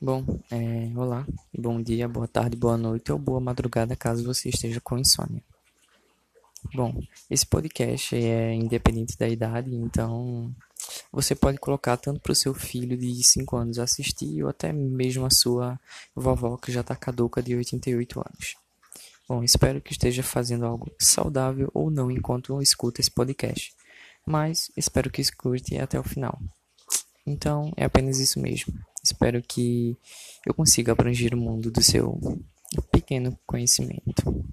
Bom, é, olá, bom dia, boa tarde, boa noite ou boa madrugada, caso você esteja com insônia. Bom, esse podcast é independente da idade, então você pode colocar tanto para o seu filho de 5 anos assistir ou até mesmo a sua vovó que já está caduca de 88 anos. Bom, espero que esteja fazendo algo saudável ou não enquanto escuta esse podcast, mas espero que escute até o final. Então, é apenas isso mesmo. Espero que eu consiga abranger o mundo do seu pequeno conhecimento.